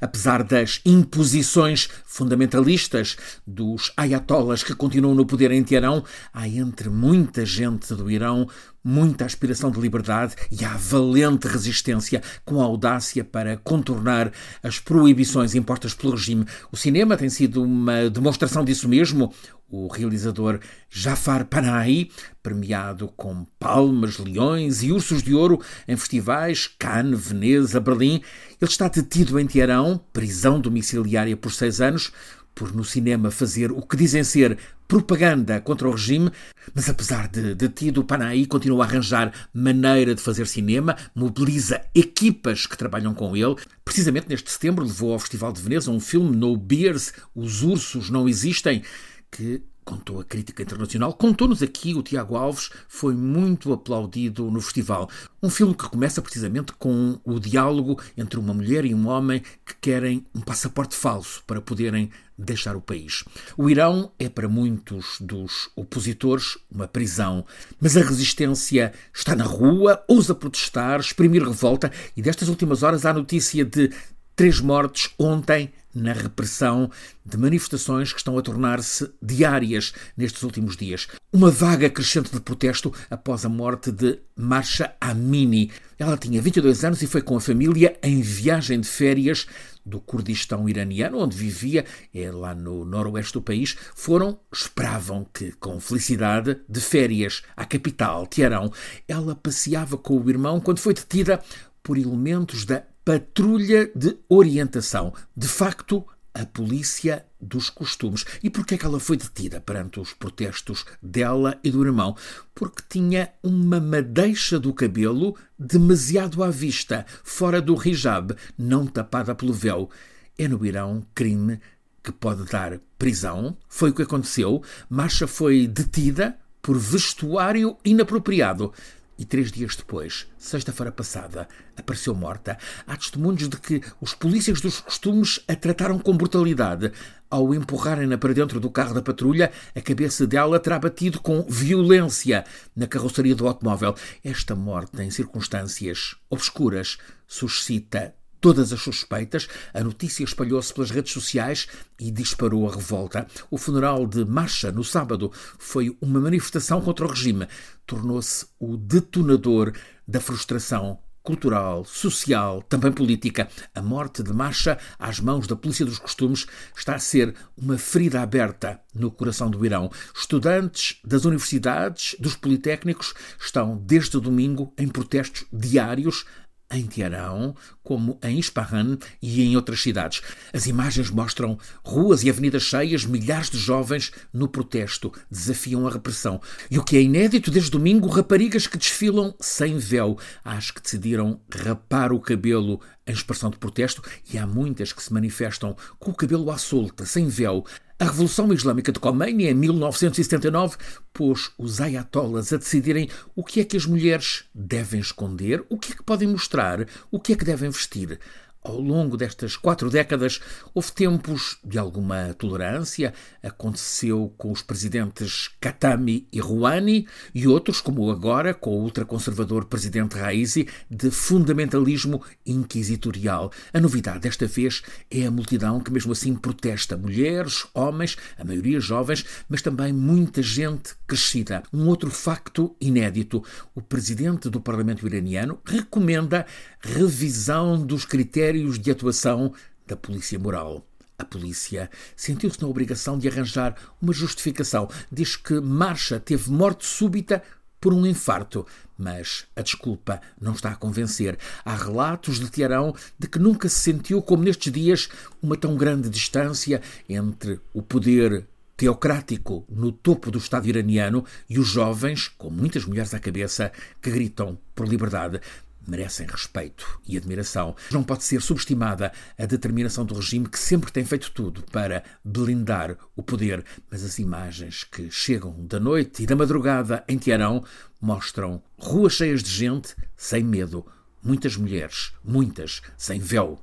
Apesar das imposições fundamentalistas dos ayatollahs que continuam no poder em Teherão, há entre muita gente do Irão muita aspiração de liberdade e há valente resistência com audácia para contornar as proibições impostas pelo regime. O cinema tem sido uma demonstração disso mesmo. O realizador Jafar Panahi, premiado com palmas, leões e ursos de ouro em festivais Cannes, Veneza, Berlim, ele está detido em Teherão, prisão domiciliária por seis anos, por no cinema fazer o que dizem ser propaganda contra o regime, mas apesar de detido, o Panaí continua a arranjar maneira de fazer cinema, mobiliza equipas que trabalham com ele. Precisamente neste setembro levou ao Festival de Veneza um filme, No Beers, Os Ursos Não Existem, que contou a crítica internacional, contou-nos aqui o Tiago Alves, foi muito aplaudido no festival. Um filme que começa precisamente com o diálogo entre uma mulher e um homem que querem um passaporte falso para poderem deixar o país. O Irão é para muitos dos opositores uma prisão, mas a resistência está na rua, ousa protestar, exprimir revolta e destas últimas horas há notícia de três mortes ontem na repressão de manifestações que estão a tornar-se diárias nestes últimos dias. Uma vaga crescente de protesto após a morte de Marsha Amini. Ela tinha 22 anos e foi com a família em viagem de férias do Kurdistão iraniano, onde vivia, é lá no noroeste do país, foram, esperavam que, com felicidade, de férias à capital, Teherão. Ela passeava com o irmão quando foi detida por elementos da patrulha de orientação. De facto, a polícia dos costumes. E porquê é que ela foi detida perante os protestos dela e do irmão? Porque tinha uma madeixa do cabelo demasiado à vista, fora do hijab, não tapada pelo véu. É no Irão crime que pode dar prisão. Foi o que aconteceu. Marcha foi detida por vestuário inapropriado e três dias depois, sexta-feira passada, apareceu morta. Há testemunhos de que os polícias dos costumes a trataram com brutalidade. Ao empurrarem-na para dentro do carro da patrulha, a cabeça dela terá batido com violência na carroceria do automóvel. Esta morte, em circunstâncias obscuras, suscita todas as suspeitas, a notícia espalhou-se pelas redes sociais e disparou a revolta. O funeral de Marcha, no sábado, foi uma manifestação contra o regime. Tornou-se o detonador da frustração cultural, social, também política. A morte de Marcha, às mãos da Polícia dos Costumes, está a ser uma ferida aberta no coração do Irão. Estudantes das universidades, dos politécnicos, estão desde domingo em protestos diários em Teherão, como em Ispahan e em outras cidades. As imagens mostram ruas e avenidas cheias, milhares de jovens no protesto, desafiam a repressão. E o que é inédito, desde domingo, raparigas que desfilam sem véu. Há as que decidiram rapar o cabelo em expressão de protesto e há muitas que se manifestam com o cabelo à solta, sem véu. A Revolução Islâmica de Khomeini, em 1979, pôs os ayatollahs a decidirem o que é que as mulheres devem esconder, o que é que podem mostrar, o que é que devem vestir. Ao longo destas quatro décadas, houve tempos de alguma tolerância. Aconteceu com os presidentes Khatami e Rouhani e outros, como agora com o ultraconservador presidente Raisi, de fundamentalismo inquisitorial. A novidade desta vez é a multidão que, mesmo assim, protesta. Mulheres, homens, a maioria jovens, mas também muita gente crescida. Um outro facto inédito: o presidente do Parlamento iraniano recomenda revisão dos critérios critérios de atuação da polícia moral. A polícia sentiu-se na obrigação de arranjar uma justificação. Diz que Marcha teve morte súbita por um infarto, mas a desculpa não está a convencer. Há relatos de Teherão de que nunca se sentiu, como nestes dias, uma tão grande distância entre o poder teocrático no topo do Estado iraniano e os jovens, com muitas mulheres à cabeça, que gritam por liberdade merecem respeito e admiração. Não pode ser subestimada a determinação do regime que sempre tem feito tudo para blindar o poder, mas as imagens que chegam da noite e da madrugada em Teherão mostram ruas cheias de gente sem medo, muitas mulheres, muitas sem véu.